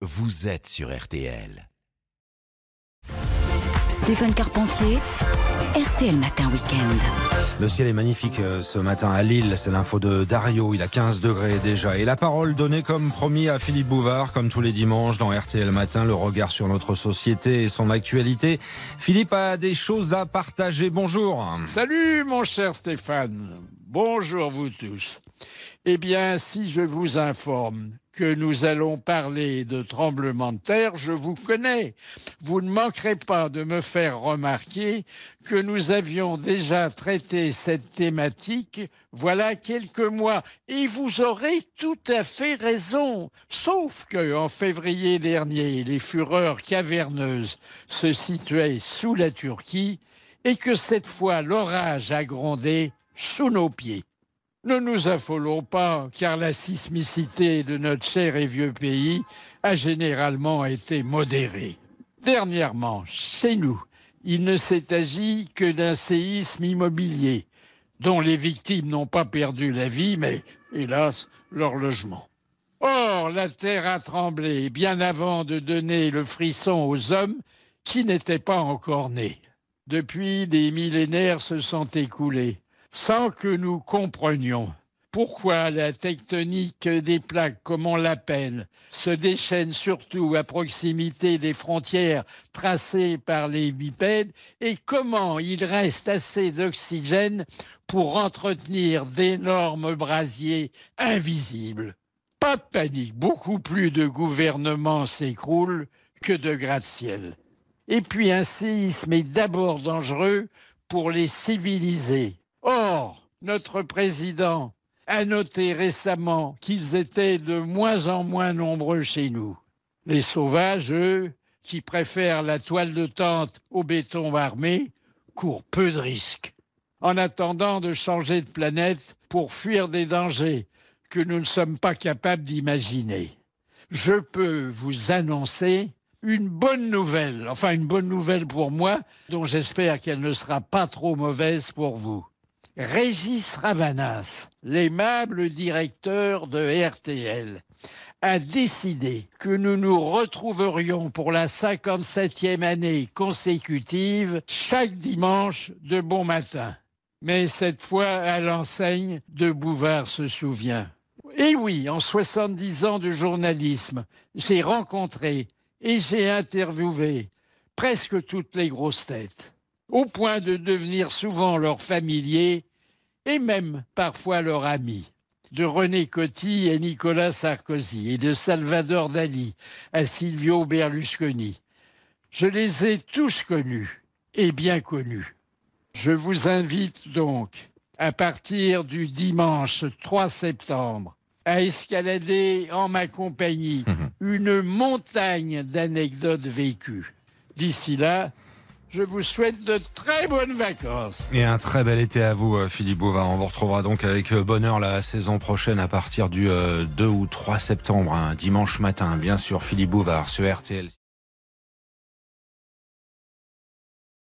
vous êtes sur RTL. Stéphane Carpentier, RTL Matin Week-end. Le ciel est magnifique euh, ce matin à Lille, c'est l'info de Dario, il a 15 degrés déjà. Et la parole donnée comme promis à Philippe Bouvard, comme tous les dimanches dans RTL Matin, le regard sur notre société et son actualité. Philippe a des choses à partager, bonjour. Salut mon cher Stéphane, bonjour vous tous. Eh bien, si je vous informe que nous allons parler de tremblement de terre, je vous connais. Vous ne manquerez pas de me faire remarquer que nous avions déjà traité cette thématique voilà quelques mois. Et vous aurez tout à fait raison. Sauf que, en février dernier, les fureurs caverneuses se situaient sous la Turquie et que cette fois l'orage a grondé sous nos pieds. Ne nous affolons pas, car la sismicité de notre cher et vieux pays a généralement été modérée. Dernièrement, chez nous, il ne s'est agi que d'un séisme immobilier, dont les victimes n'ont pas perdu la vie, mais, hélas, leur logement. Or, la terre a tremblé bien avant de donner le frisson aux hommes qui n'étaient pas encore nés. Depuis, des millénaires se sont écoulés sans que nous comprenions pourquoi la tectonique des plaques, comme on l'appelle, se déchaîne surtout à proximité des frontières tracées par les bipèdes et comment il reste assez d'oxygène pour entretenir d'énormes brasiers invisibles. Pas de panique, beaucoup plus de gouvernements s'écroulent que de gratte-ciel. Et puis un séisme est d'abord dangereux pour les civilisés Or, notre président a noté récemment qu'ils étaient de moins en moins nombreux chez nous. Les sauvages, eux, qui préfèrent la toile de tente au béton armé, courent peu de risques. En attendant de changer de planète pour fuir des dangers que nous ne sommes pas capables d'imaginer. Je peux vous annoncer une bonne nouvelle, enfin une bonne nouvelle pour moi, dont j'espère qu'elle ne sera pas trop mauvaise pour vous. Régis Ravanas, l'aimable directeur de RTL, a décidé que nous nous retrouverions pour la 57e année consécutive chaque dimanche de bon matin. Mais cette fois à l'enseigne de Bouvard se souvient. Et oui, en 70 ans de journalisme, j'ai rencontré et j'ai interviewé presque toutes les grosses têtes, au point de devenir souvent leurs familiers et même parfois leur ami, de René Coty et Nicolas Sarkozy, et de Salvador Dali à Silvio Berlusconi. Je les ai tous connus et bien connus. Je vous invite donc, à partir du dimanche 3 septembre, à escalader en ma compagnie mhm. une montagne d'anecdotes vécues. D'ici là, je vous souhaite de très bonnes vacances. Et un très bel été à vous, euh, Philippe Bouvard. On vous retrouvera donc avec euh, bonheur la saison prochaine à partir du 2 euh, ou 3 septembre, un dimanche matin, bien sûr, Philippe Bouvard sur RTL.